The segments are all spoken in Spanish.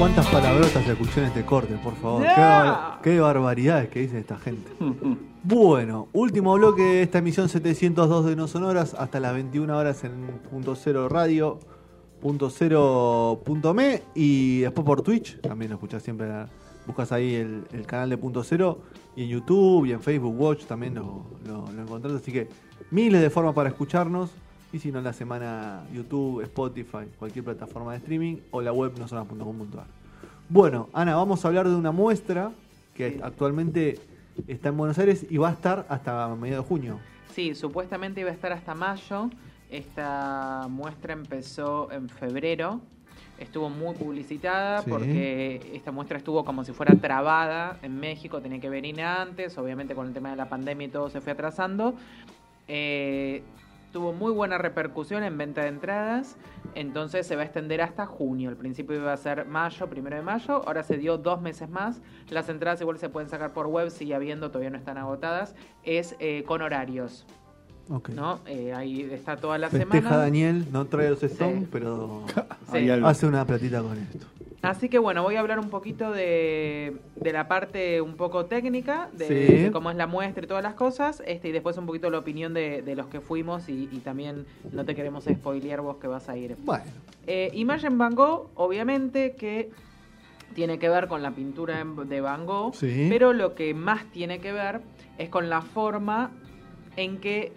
¿Cuántas palabrotas se escuchó en este corte, por favor? Qué, bar- qué barbaridades que dice esta gente. Bueno, último bloque de esta emisión 702 de No Sonoras hasta las 21 horas en punto cero radio, punto cero punto me y después por Twitch, también lo escuchás siempre, la- buscas ahí el, el canal de punto cero y en YouTube y en Facebook Watch también lo, lo, lo encontrás, así que miles de formas para escucharnos y si no la semana YouTube, Spotify, cualquier plataforma de streaming o la web nosonoras.com.ar. Bueno, Ana, vamos a hablar de una muestra que Sí. actualmente está en Buenos Aires y va a estar hasta mediados de junio. Sí, supuestamente iba a estar hasta mayo. Esta muestra empezó en febrero. Estuvo muy publicitada Sí. porque esta muestra estuvo como si fuera trabada en México, tenía que venir antes, obviamente con el tema de la pandemia y todo se fue atrasando. Eh, tuvo muy buena repercusión en venta de entradas, entonces se va a extender hasta junio. Al principio iba a ser mayo, primero de mayo, ahora se dio dos meses más. Las entradas igual se pueden sacar por web, sigue habiendo, todavía no están agotadas. Es eh, con horarios, Ok. ¿no? Eh, ahí está toda la Festeja semana. Daniel, no trae los Stones, Sí. pero Sí. Hace una platita con esto. Así que bueno, voy a hablar un poquito de, de la parte un poco técnica, de, Sí. de cómo es la muestra y todas las cosas, este y después un poquito la opinión de, de los que fuimos y, y también no te queremos spoilear vos que vas a ir. Bueno, Eh, Imagen Van Gogh, obviamente que tiene que ver con la pintura de Van Gogh, Sí. pero lo que más tiene que ver es con la forma en que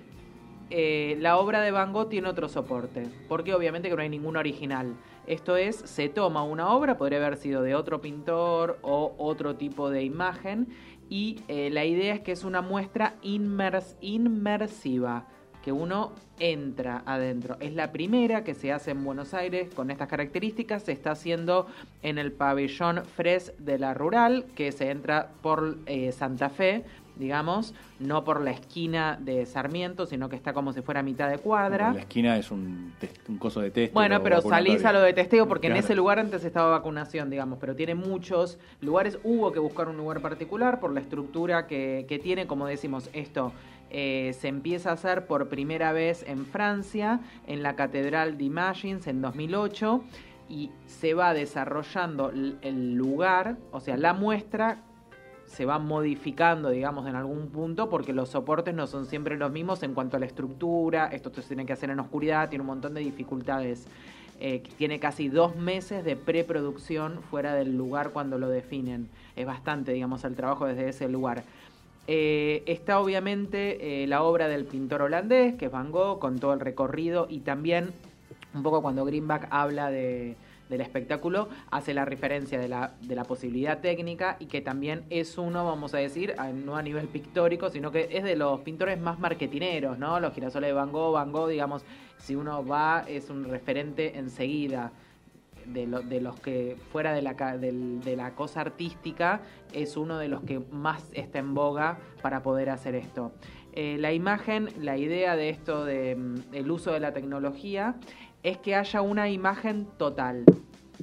eh, la obra de Van Gogh tiene otro soporte, porque obviamente que no hay ningún original. Esto es, se toma una obra, podría haber sido de otro pintor o otro tipo de imagen, y eh, la idea es que es una muestra inmers- inmersiva, que uno entra adentro. Es la primera que se hace en Buenos Aires con estas características, se está haciendo en el pabellón Fres de la Rural, que se entra por eh, Santa Fe, digamos, no por la esquina de Sarmiento, sino que está como si fuera a mitad de cuadra. La esquina es un, un coso de test. Bueno, pero salís a lo de testeo porque en ese lugar antes estaba vacunación, digamos, pero tiene muchos lugares. Hubo que buscar un lugar particular por la estructura que, que tiene, como decimos, esto eh, se empieza a hacer por primera vez en Francia, en la Catedral de Imagines en 2008, y se va desarrollando el lugar, o sea, la muestra se va modificando, digamos, en algún punto, porque los soportes no son siempre los mismos en cuanto a la estructura, esto se tiene que hacer en oscuridad, tiene un montón de dificultades. Eh, tiene casi dos meses de preproducción fuera del lugar cuando lo definen. Es bastante, digamos, el trabajo desde ese lugar. Eh, está obviamente eh, la obra del pintor holandés, que es Van Gogh, con todo el recorrido, y también un poco cuando Greenback habla de, del espectáculo, hace la referencia de la, posibilidad técnica y que también es uno, vamos a decir, no a nivel pictórico, sino que es de los pintores más marketineros, ¿no? Los girasoles de Van Gogh, Van Gogh, digamos, si uno va, es un referente enseguida. De, lo- de los que fuera de la, del- de la cosa artística es uno de los que más está en boga para poder hacer esto. Eh, la imagen, la idea de esto del uso de la tecnología es que haya una imagen total,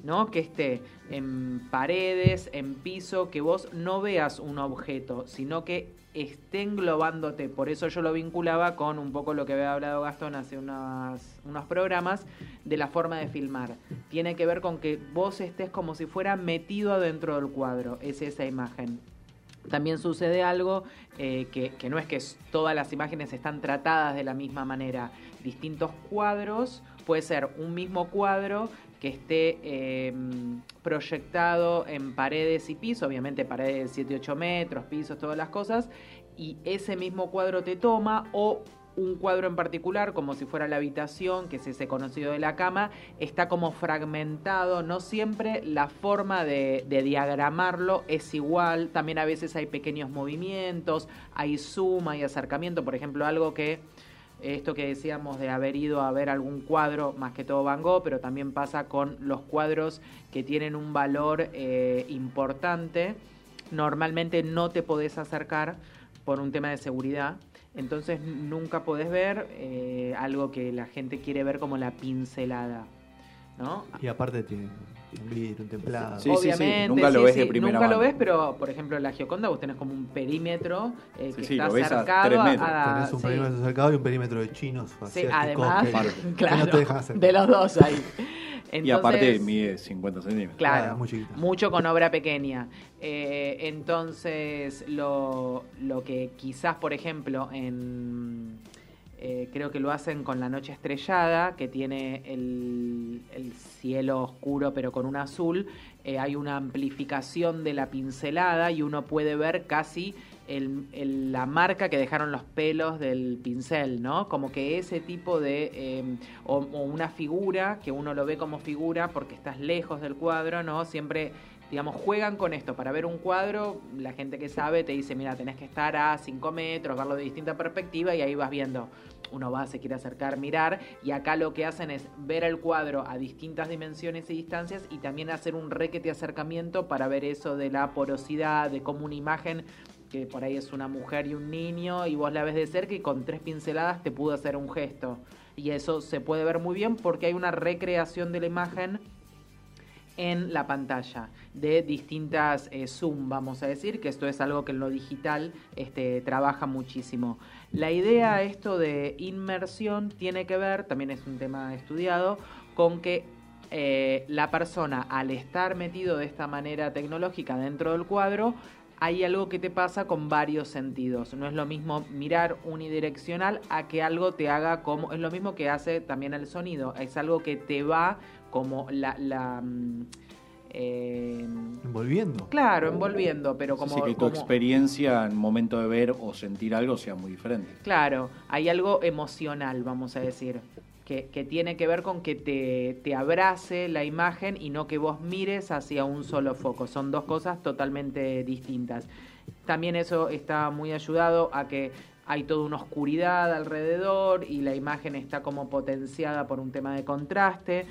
¿no? Que esté en paredes, en piso, que vos no veas un objeto, sino que esté englobándote. Por eso yo lo vinculaba con un poco lo que había hablado Gastón hace unos programas de la forma de filmar. Tiene que ver con que vos estés como si fuera metido adentro del cuadro, es esa imagen. También sucede algo eh, que, que no es que todas las imágenes están tratadas de la misma manera. Distintos cuadros, puede ser un mismo cuadro que esté eh, proyectado en paredes y pisos, obviamente paredes de 7-8 metros, pisos, todas las cosas, y ese mismo cuadro te toma o un cuadro en particular, como si fuera la habitación, que es ese conocido de la cama, está como fragmentado, no siempre la forma de, diagramarlo es igual, también a veces hay pequeños movimientos, hay zoom, hay acercamiento, por ejemplo, algo que esto que decíamos de haber ido a ver algún cuadro, más que todo Van Gogh, pero también pasa con los cuadros que tienen un valor eh, importante, normalmente no te podés acercar por un tema de seguridad, entonces nunca podés ver eh, algo que la gente quiere ver como la pincelada, ¿no? y aparte tiene un vidrio, un templado. Sí, sí, sí. Obviamente, Nunca lo sí, ves de sí, primera Nunca lo mano. ves, pero por ejemplo en la Gioconda vos tenés como un perímetro eh, que Sí, sí, está lo ves a cercado tres metros. a- Tenés un sí. perímetro cercado y un perímetro de chinos. Sí, además, que- Aparte. que claro, no te dejan hacer. de los dos ahí. y aparte mide 50 centímetros. Claro, mucho con obra pequeña. Eh, entonces, lo, lo que quizás, por ejemplo, en eh, creo que lo hacen con la noche estrellada, que tiene el, cielo oscuro pero con un azul. Eh, hay una amplificación de la pincelada y uno puede ver casi la marca que dejaron los pelos del pincel, ¿no? Como que ese tipo de... Eh, o, una figura, que uno lo ve como figura porque estás lejos del cuadro, ¿no? Siempre digamos, juegan con esto. Para ver un cuadro, la gente que sabe te dice, mira, tenés que estar a 5 metros, verlo de distinta perspectiva y ahí vas viendo. Uno va, se quiere acercar, mirar, y acá lo que hacen es ver el cuadro a distintas dimensiones y distancias y también hacer un requete acercamiento para ver eso de la porosidad, de cómo una imagen que por ahí es una mujer y un niño y vos la ves de cerca y con tres pinceladas te pudo hacer un gesto. Y eso se puede ver muy bien porque hay una recreación de la imagen en la pantalla de distintas eh, Zoom, vamos a decir, que esto es algo que en lo digital este, trabaja muchísimo. La idea esto de inmersión tiene que ver, también es un tema estudiado, con que eh, la persona al estar metido de esta manera tecnológica dentro del cuadro, hay algo que te pasa con varios sentidos. No es lo mismo mirar unidireccional a que algo te haga como... Es lo mismo que hace también el sonido. Es algo que te va como la... la mm, eh, envolviendo. Claro, envolviendo, pero como... Sí, que tu experiencia en momento de ver o sentir algo sea muy diferente. Claro, hay algo emocional, vamos a decir, que, que tiene que ver con que te, te, abrace la imagen y no que vos mires hacia un solo foco. Son dos cosas totalmente distintas. También eso está muy ayudado a que hay toda una oscuridad alrededor y la imagen está como potenciada por un tema de contraste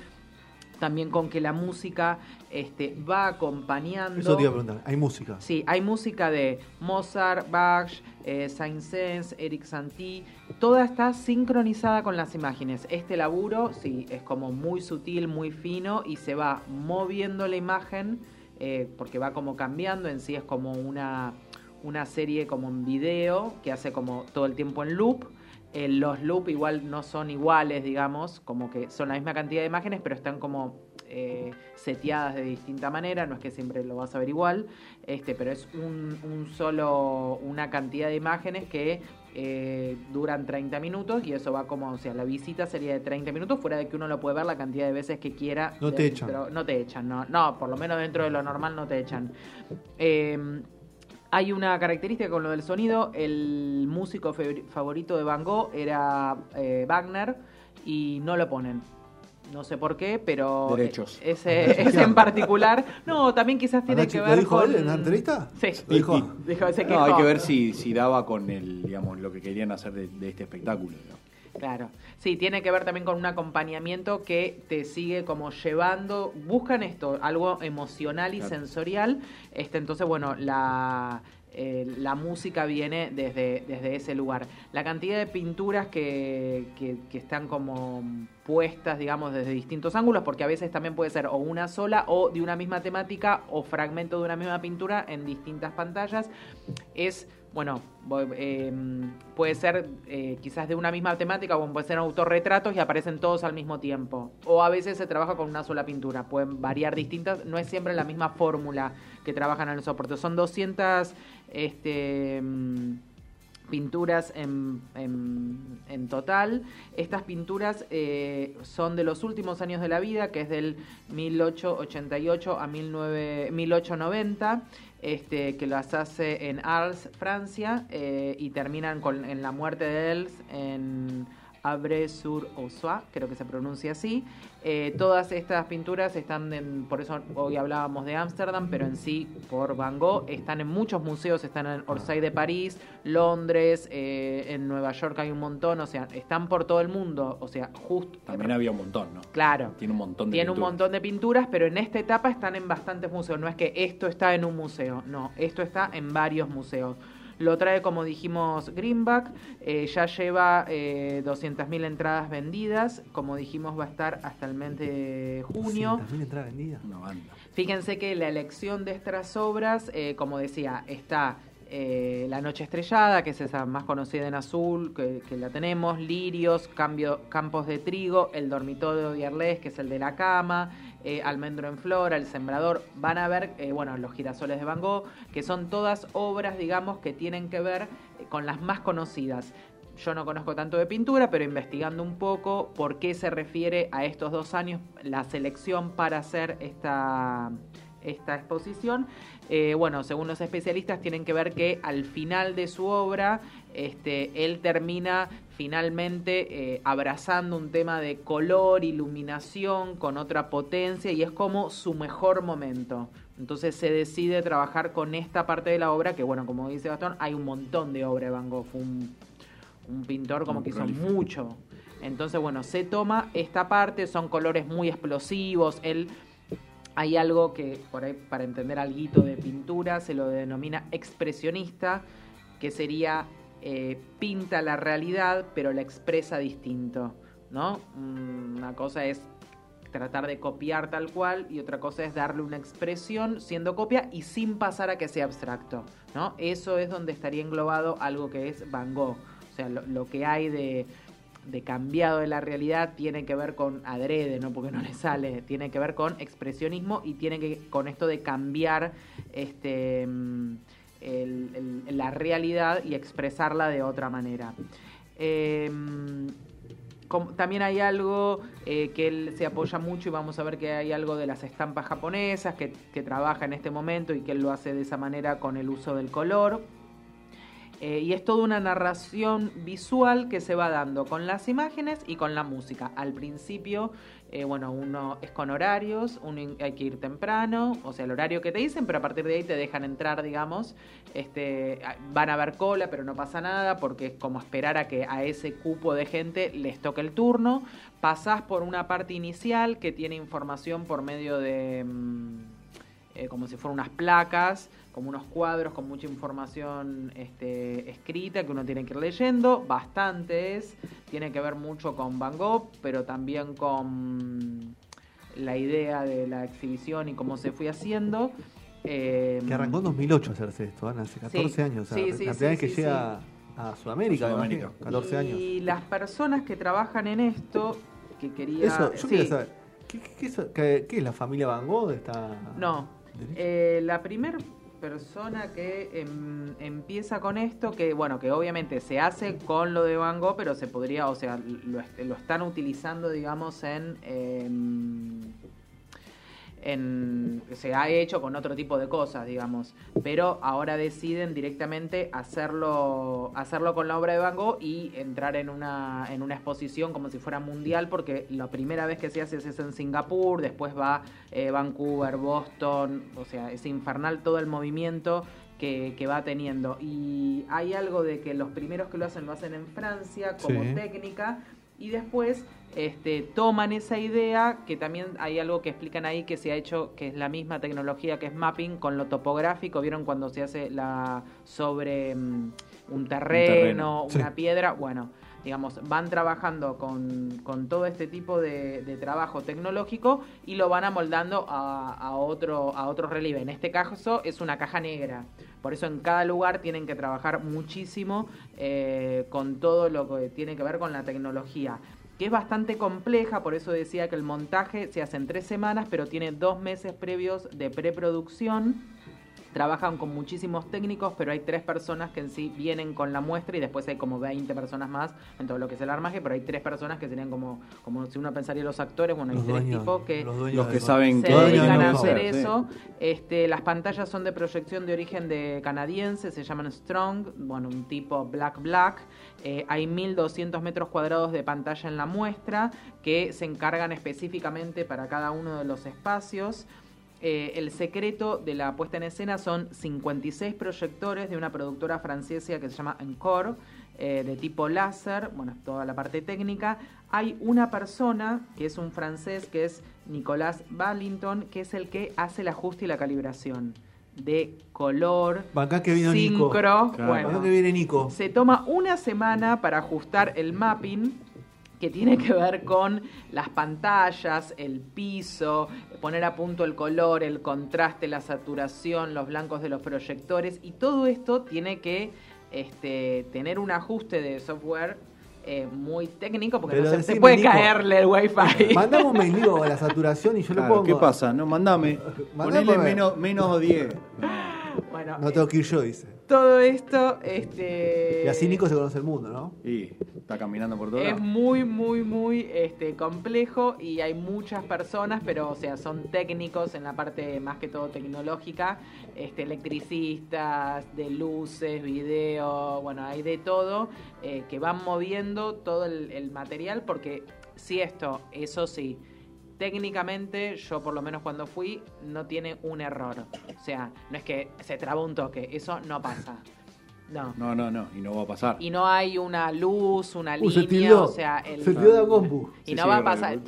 también con que la música este, va acompañando. Eso te iba a preguntar, ¿hay música? Sí, hay música de Mozart, Bach, eh, Saint-Saëns, Eric Satie, toda está sincronizada con las imágenes. Este laburo, sí, es como muy sutil, muy fino y se va moviendo la imagen eh, porque va como cambiando, en sí es como una, una serie como en video que hace como todo el tiempo en loop eh, los loop igual no son iguales, digamos, como que son la misma cantidad de imágenes, pero están como eh, seteadas de distinta manera, no es que siempre lo vas a ver igual, este, pero es un, solo, una cantidad de imágenes que eh, duran 30 minutos y eso va como, o sea, la visita sería de 30 minutos, fuera de que uno lo puede ver la cantidad de veces que quiera. No te echan. No te echan, no, no, por lo menos dentro de lo normal no te echan. Eh, hay una característica con lo del sonido, el músico favorito de Van Gogh era eh, Wagner y no lo ponen. No sé por qué, pero Derechos. ese, en particular, no, también quizás tiene que ver ¿Lo dijo con... él en la entrevista? Sí. dijo? no, hay que ver si, si daba con el, digamos, lo que querían hacer de, este espectáculo. Claro, sí, tiene que ver también con un acompañamiento que te sigue como llevando, buscan esto, algo emocional y sensorial, este, entonces bueno, la, eh, la música viene desde, desde ese lugar. La cantidad de pinturas que, que, que, están como puestas, digamos, desde distintos ángulos, porque a veces también puede ser o una sola o de una misma temática o fragmento de una misma pintura en distintas pantallas, es bueno, em, puede ser eh, quizás de una misma temática o puede ser autorretratos y aparecen todos al mismo tiempo. O a veces se trabaja con una sola pintura, pueden variar distintas, no es siempre la misma fórmula que trabajan en el soporte. Son 200 este, em, pinturas en, total. Estas pinturas eh, son de los últimos años de la vida, que es del 1888 a 1890 este, que las hace en Arles, Francia, eh, y terminan con, en la muerte de Els en Abre-sur-Ossois, creo que se pronuncia así. Eh, todas estas pinturas están, en, por eso hoy hablábamos de Ámsterdam, pero en sí, por Van Gogh, están en muchos museos, están en Orsay de París, Londres, eh, en Nueva York hay un montón, o sea, están por todo el mundo, o sea, justo... También había un montón, ¿no? Claro. Tiene un montón de Tiene pinturas. un montón de pinturas, pero en esta etapa están en bastantes museos, no es que esto está en un museo, no, esto está en varios museos. Lo trae, como dijimos, Greenback. Eh, ya lleva eh, 200.000 entradas vendidas. Como dijimos, va a estar hasta el mes de junio. 200.000 entradas vendidas. Fíjense que la elección de estas obras, eh, como decía, está eh, La Noche Estrellada, que es esa más conocida en azul, que, la tenemos, Lirios, Cambio, Campos de Trigo, El Dormitorio de Arles, que es el de la cama, eh, Almendro en Flora, El Sembrador, van a ver, eh, bueno, Los Girasoles de Van Gogh, que son todas obras, digamos, que tienen que ver con las más conocidas. Yo no conozco tanto de pintura, pero investigando un poco por qué se refiere a estos dos años la selección para hacer esta, esta exposición. Eh, bueno, según los especialistas, tienen que ver que al final de su obra, este, él termina finalmente eh, abrazando un tema de color, iluminación, con otra potencia, y es como su mejor momento. Entonces se decide trabajar con esta parte de la obra, que bueno, como dice Gastón, hay un montón de obra de Van Gogh, fue un, un pintor como que hizo mucho. Entonces, bueno, se toma esta parte, son colores muy explosivos, él hay algo que, por ahí, para entender algo de pintura, se lo denomina expresionista, que sería eh, pinta la realidad, pero la expresa distinto. ¿no? Mm, una cosa es tratar de copiar tal cual y otra cosa es darle una expresión siendo copia y sin pasar a que sea abstracto. ¿no? Eso es donde estaría englobado algo que es Van Gogh. O sea, lo que hay de cambiado de la realidad tiene que ver con adrede, no porque no le sale, tiene que ver con expresionismo y tiene que con esto de cambiar este la realidad y expresarla de otra manera. Em, también hay algo eh, que él se apoya mucho y vamos a ver que hay algo de las estampas japonesas que, que trabaja en este momento y que él lo hace de esa manera con el uso del color. Eh, y es toda una narración visual que se va dando con las imágenes y con la música. Al principio, eh, bueno, uno es con horarios, uno hay que ir temprano, o sea, el horario que te dicen, pero a partir de ahí te dejan entrar, digamos. Este, van a ver cola, pero no pasa nada, porque es como esperar a que a ese cupo de gente les toque el turno. Pasás por una parte inicial que tiene información por medio de. Mm, eh, como si fueran unas placas como unos cuadros con mucha información este, escrita que uno tiene que ir leyendo, bastantes, tiene que ver mucho con Van Gogh, pero también con la idea de la exhibición y cómo se fue haciendo. que arrancó en 2008 hacerse esto, hace 14 años. la primera vez que llega a Sudamérica, 14 años. Y las personas que trabajan en esto, que quería... Eso, yo quería saber, ¿qué, es la familia Van Gogh? Esta... No, eh, la primera persona que em, empieza con esto, que bueno, que obviamente se hace con lo de Van Gogh, pero se podría, o sea, lo, lo están utilizando, digamos, en... Em, se ha hecho con otro tipo de cosas, digamos, pero ahora deciden directamente hacerlo, hacerlo con la obra de Van Gogh y entrar en una, en una exposición como si fuera mundial, porque la primera vez que se hace es en Singapur, después va eh, Vancouver, Boston, o sea, es infernal todo el movimiento que, va teniendo. Y hay algo de que los primeros que lo hacen lo hacen en Francia como técnica y después este, toman esa idea, que también hay algo que explican ahí que se ha hecho, que es la misma tecnología que es mapping con lo topográfico, vieron cuando se hace la sobre mm, un, terreno, una piedra, bueno, digamos, van trabajando con, todo este tipo de, trabajo tecnológico y lo van amoldando a, otro, a otro relieve. En este caso es una caja negra. Por eso en cada lugar tienen que trabajar muchísimo eh, con todo lo que tiene que ver con la tecnología que es bastante compleja, por eso decía que el montaje se hace en tres semanas, pero tiene dos meses previos de preproducción trabajan con muchísimos técnicos, pero hay tres personas que en sí vienen con la muestra y después hay como 20 personas más en todo lo que es el armaje, pero hay tres personas que serían como, como si uno pensaría los actores, bueno, hay tres tipos que, los, que saben se dedican a hacer eso. Este, las pantallas son de proyección de origen de canadiense, se llaman Strong, bueno, un tipo Black Black. Eh, hay 1200 metros cuadrados de pantalla en la muestra que se encargan específicamente para cada uno de los espacios. Eh, el secreto de la puesta en escena son 56 proyectores de una productora francesa que se llama Encore, eh, de tipo láser, bueno, toda la parte técnica. Hay una persona, que es un francés, que es Nicolas Ballington, que es el que hace el ajuste y la calibración de color, Acá que vino sincro. Bueno, que viene Nico. Se toma una semana para ajustar el mapping que tiene que ver con las pantallas, el piso, poner a punto el color, el contraste, la saturación, los blancos de los proyectores y todo esto tiene que este, tener un ajuste de software eh, muy técnico porque no se, puede caerle el wifi. Mandame un mendigo a la saturación y yo lo pongo. ¿Qué pasa? No, mandame. Ponele menos, menos 10. Bueno, no tengo que ir yo, dice todo esto. Este, y así Nico se conoce el mundo, ¿no? Y está caminando por todo. Es muy, muy, muy este, complejo y hay muchas personas, pero o sea, son técnicos en la parte más que todo tecnológica, este, electricistas, de luces, video, bueno, hay de todo, eh, que van moviendo todo el material porque si esto, eso sí técnicamente, yo por lo menos cuando fui, no tiene un error. O sea, no es que se traba un toque, eso no pasa. No. No, no, no, y no va a pasar. Y no hay una luz, una uh, línea, o sea, el se de compu. Y no va a pasar.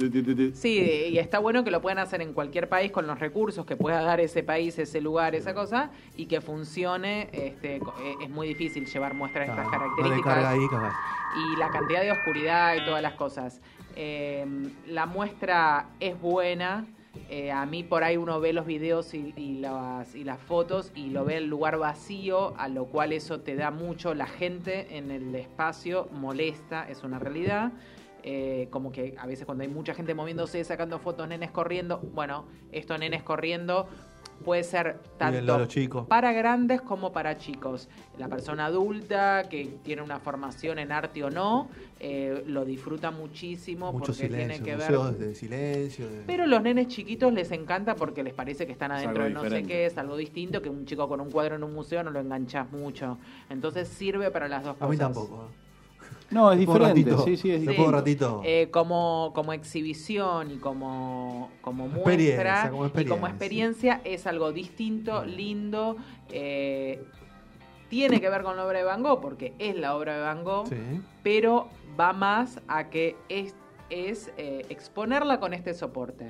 Sí, y está bueno que lo puedan hacer en cualquier país con los recursos que pueda dar ese país, ese lugar, esa cosa, y que funcione. Este, eh, es muy difícil llevar muestras de estas características. y la cantidad de oscuridad y todas las cosas. Eh, la muestra es buena. Eh, a mí por ahí uno ve los videos y, las, fotos y lo ve el lugar vacío, a lo cual eso te da mucho. La gente en el espacio molesta, es una realidad. Eh, como que a veces cuando hay mucha gente moviéndose, sacando fotos, nenes corriendo, bueno, esto nenes corriendo puede ser tanto para grandes como para chicos. La persona adulta que tiene una formación en arte o no, eh, lo disfruta muchísimo porque tiene que ver. De silencio. Pero los nenes chiquitos les encanta porque les parece que están adentro de no sé qué, es algo distinto, que un chico con un cuadro en un museo no lo enganchas mucho. Entonces sirve para las dos cosas. A mí tampoco. No, es diferente. Sí, sí, es sí. ratito. Eh, como, como exhibición y como, como muestra como y como experiencia es algo distinto, lindo. Eh, tiene que ver con la obra de Van Gogh porque es la obra de Van Gogh, pero va más a que es es eh, exponerla con este soporte.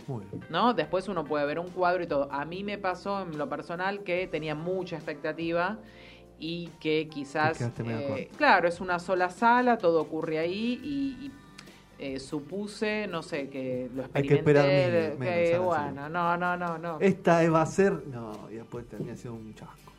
¿no? Después uno puede ver un cuadro y todo. A mí me pasó en lo personal que tenía mucha expectativa y que quizás, eh, claro, es una sola sala, todo ocurre ahí y, eh, supuse, no sé, que lo experimenté. Hay que esperar que, bueno, no, no, no, no. Esta va a ser, no, y después termina siendo un chasco.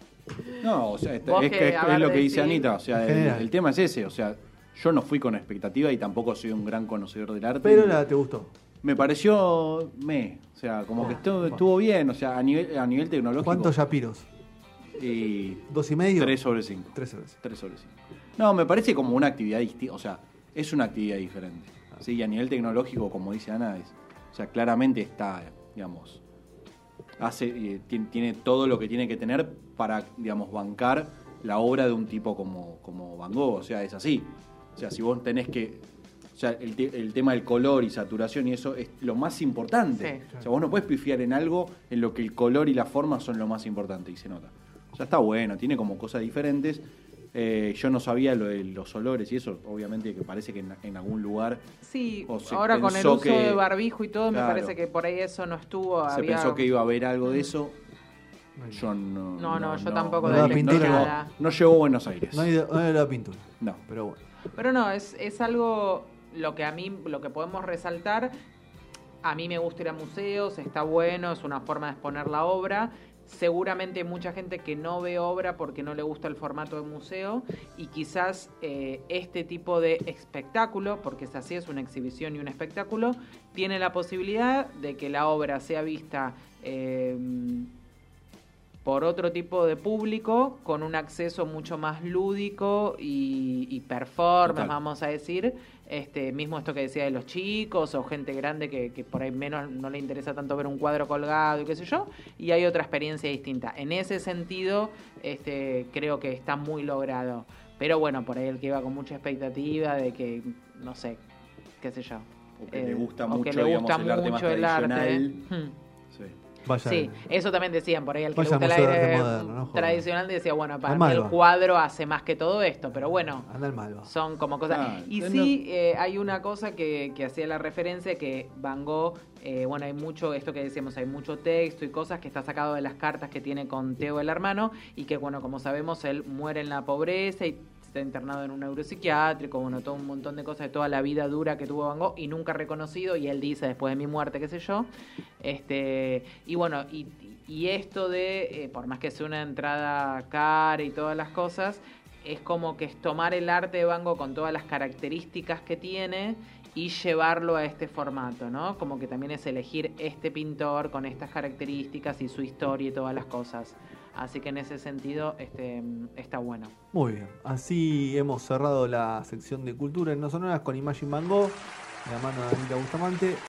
No, o sea, es, que, es, lo que dice Anita, o sea, el, tema es ese, o sea, yo no fui con expectativa y tampoco soy un gran conocedor del arte. Pero la, ¿te gustó? Me pareció me, o sea, como que ah, estuvo, estuvo, bien, o sea, a nivel, a nivel tecnológico. ¿Cuántos yapiros? Y ¿Dos y medio? Tres sobre cinco. Tres sobre Tres sobre cinco. No, me parece como una actividad distinta, o sea, es una actividad diferente. ¿sí? Y a nivel tecnológico, como dice Ana, es, o sea, claramente está, digamos, hace, eh, tiene, todo lo que tiene que tener para, digamos, bancar la obra de un tipo como, como Van Gogh, o sea, es así. O sea, si vos tenés que o sea, el, el, tema del color y saturación y eso es lo más importante. O sea, vos no puedes pifiar en algo en lo que el color y la forma son lo más importante y se nota. Sea, está bueno, tiene como cosas diferentes. Eh, yo no sabía lo de los olores y eso, obviamente que parece que en, algún lugar. Sí, ahora con el uso de barbijo y todo, me parece que por ahí eso no estuvo. Se pensó que iba a haber algo de eso. Yo no. No, no, yo tampoco. No, no, llegó, no llegó a Buenos Aires. No hay, de, la pintura. No. Pero bueno. Pero no, es, es algo. Lo que a mí, lo que podemos resaltar. A mí me gusta ir a museos, está bueno, es una forma de exponer la obra seguramente hay mucha gente que no ve obra porque no le gusta el formato de museo y quizás eh, este tipo de espectáculo, porque es así, es una exhibición y un espectáculo, tiene la posibilidad de que la obra sea vista eh, por otro tipo de público con un acceso mucho más lúdico y, y performance, vamos a decir, este, mismo esto que decía de los chicos o gente grande que, que, por ahí menos no le interesa tanto ver un cuadro colgado y qué sé yo, y hay otra experiencia distinta. En ese sentido, este, creo que está muy logrado. Pero bueno, por ahí el que iba con mucha expectativa de que, no sé, qué sé yo. O que le gusta mucho, el arte más tradicional. Sí, eso también decían por ahí, el que le gusta el aire tradicional decía, bueno, para mí el cuadro hace más que todo esto, pero bueno, son como cosas... Ah, y sí, eh, hay una cosa que, que hacía la referencia, que Van Gogh, eh, bueno, hay mucho, esto que decíamos, hay mucho texto y cosas que está sacado de las cartas que tiene con Teo el hermano, y que bueno, como sabemos, él muere en la pobreza y está internado en un neuropsiquiátrico, bueno, todo un montón de cosas de toda la vida dura que tuvo Van y nunca reconocido, y él dice después de mi muerte, qué sé yo. Este, y bueno, y, esto de, eh, por más que sea una entrada cara y todas las cosas, es como que es tomar el arte de Van con todas las características que tiene y llevarlo a este formato, ¿no? Como que también es elegir este pintor con estas características y su historia y todas las cosas. Así que en ese sentido este, está bueno. Muy bien, así hemos cerrado la sección de cultura en No Sonoras con Imagine de la mano de Anita Bustamante.